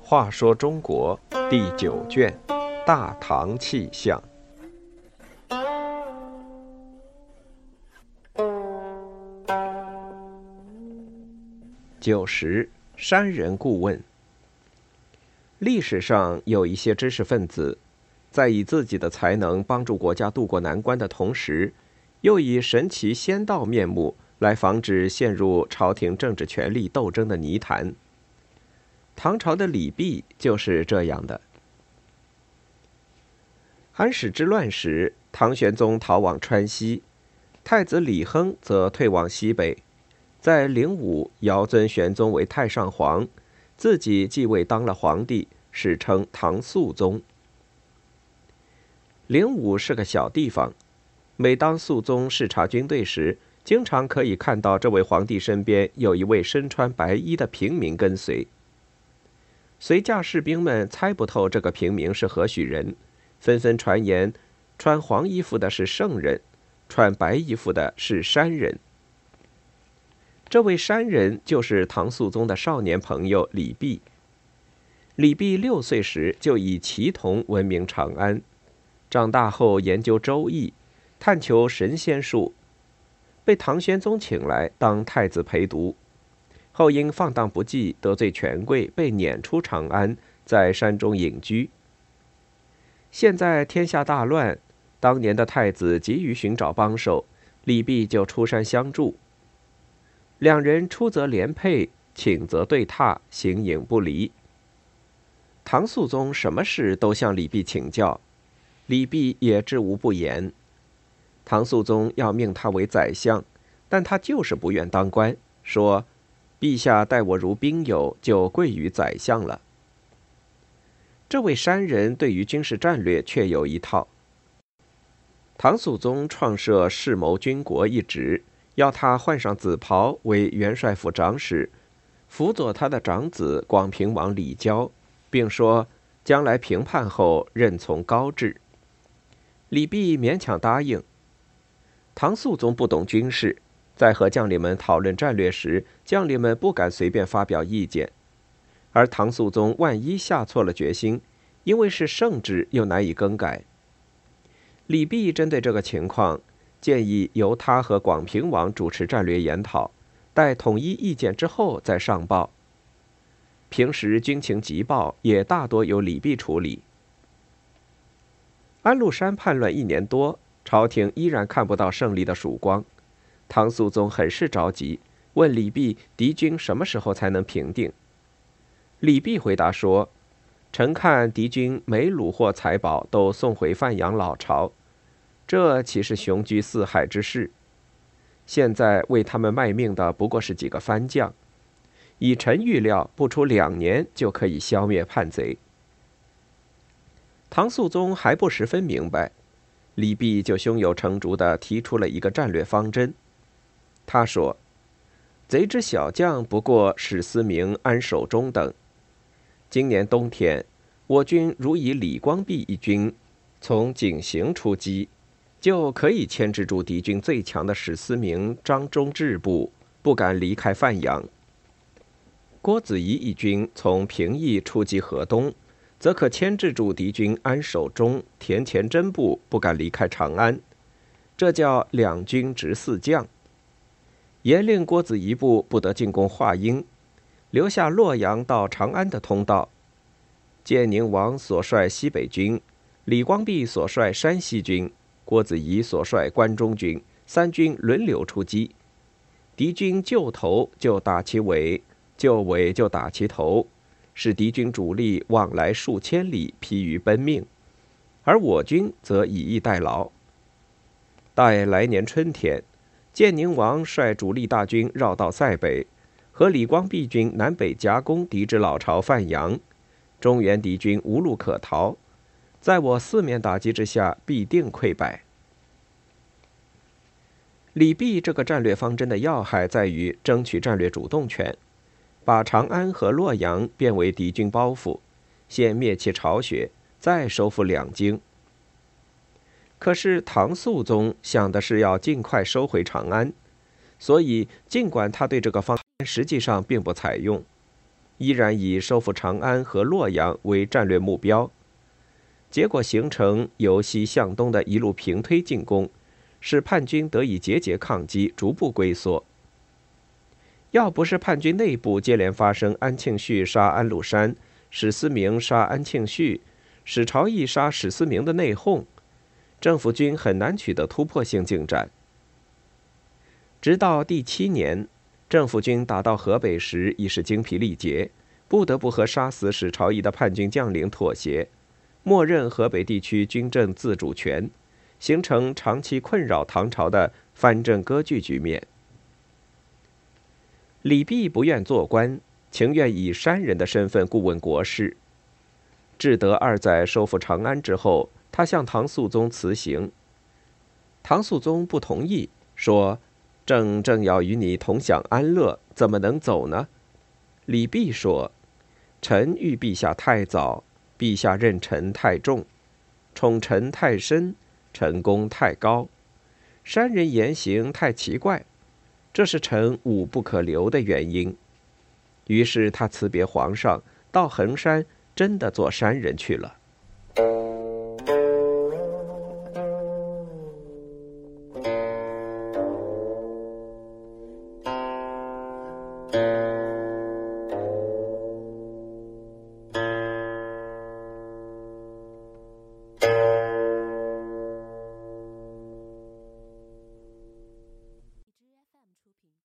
话说中国第九卷《大唐气象》九十山人顾问。历史上有一些知识分子，在以自己的才能帮助国家渡过难关的同时，又以神奇仙道面目来防止陷入朝廷政治权力斗争的泥潭。唐朝的李泌就是这样的。安史之乱时，唐玄宗逃往川西，太子李亨则退往西北，在灵武遥尊玄宗为太上皇，自己继位当了皇帝，史称唐肃宗。灵武是个小地方，每当肃宗视察军队时，经常可以看到这位皇帝身边有一位身穿白衣的平民跟随。随驾士兵们猜不透这个平民是何许人，纷纷传言，穿黄衣服的是圣人，穿白衣服的是山人。这位山人就是唐肃宗的少年朋友李泌。李泌六岁时就以奇童闻名长安，长大后研究《周易》，探求神仙术，被唐玄宗请来当太子陪读。后因放荡不羁，得罪权贵，被撵出长安，在山中隐居。现在天下大乱，当年的太子急于寻找帮手，李泌就出山相助。两人出则连配，请则对榻，形影不离。唐肃宗什么事都向李泌请教，李泌也知无不言。唐肃宗要命他为宰相，但他就是不愿当官，说。陛下待我如兵友，就贵于宰相了。这位山人对于军事战略却有一套。唐肃宗创设世谋军国一职，要他换上紫袍为元帅府长史，辅佐他的长子广平王李交，并说将来平叛后任从高制。李泌勉强答应。唐肃宗不懂军事。在和将领们讨论战略时，将领们不敢随便发表意见，而唐肃宗万一下错了决心，因为是圣旨又难以更改。李泌针对这个情况，建议由他和广平王主持战略研讨，待统一意见之后再上报。平时军情急报也大多由李泌处理。安禄山叛乱一年多，朝廷依然看不到胜利的曙光。唐肃宗很是着急，问李泌：“敌军什么时候才能平定？”李泌回答说：“臣看敌军每虏获财宝，都送回范阳老巢，这岂是雄居四海之事？现在为他们卖命的不过是几个番将，以臣预料，不出两年就可以消灭叛贼。”唐肃宗还不十分明白，李泌就胸有成竹地提出了一个战略方针。他说：“贼之小将不过史思明、安守忠等。今年冬天，我军如以李光弼一军从井陉出击，就可以牵制住敌军最强的史思明、张忠志部，不敢离开范阳。郭子仪一军从平邑出击河东，则可牵制住敌军安守忠、田乾真部，不敢离开长安。这叫两军执四将。”严令郭子仪部不得进攻华阴，留下洛阳到长安的通道。建宁王所率西北军，李光弼所率山西军，郭子仪所率关中军，三军轮流出击。敌军就头就打其尾，就尾就打其头，使敌军主力往来数千里，疲于奔命；而我军则以逸待劳，待来年春天。建宁王率主力大军绕道塞北，和李光弼军南北夹攻敌之老巢范阳，中原敌军无路可逃，在我四面打击之下，必定溃败。李泌这个战略方针的要害在于争取战略主动权，把长安和洛阳变为敌军包袱，先灭其巢穴，再收复两京。可是唐肃宗想的是要尽快收回长安，所以尽管他对这个方案实际上并不采用，依然以收复长安和洛阳为战略目标。结果形成由西向东的一路平推进攻，使叛军得以节节抗击，逐步龟缩。要不是叛军内部接连发生安庆绪杀安禄山、史思明杀安庆绪、史朝义杀史思明的内讧，政府军很难取得突破性进展。直到第七年，政府军打到河北时已是精疲力竭，不得不和杀死史朝义的叛军将领妥协。默认河北地区军政自主权，形成长期困扰唐朝的藩镇割据局面。李泌不愿做官，情愿以山人的身份顾问国事。至德二载收复长安之后，他向唐肃宗辞行。唐肃宗不同意，说：“朕正要与你同享安乐，怎么能走呢？”李泌说：“臣遇陛下太早。”陛下任臣太重，宠臣太深，臣功太高，山人言行太奇怪，这是臣武不可留的原因。于是他辞别皇上，到衡山，真的做山人去了。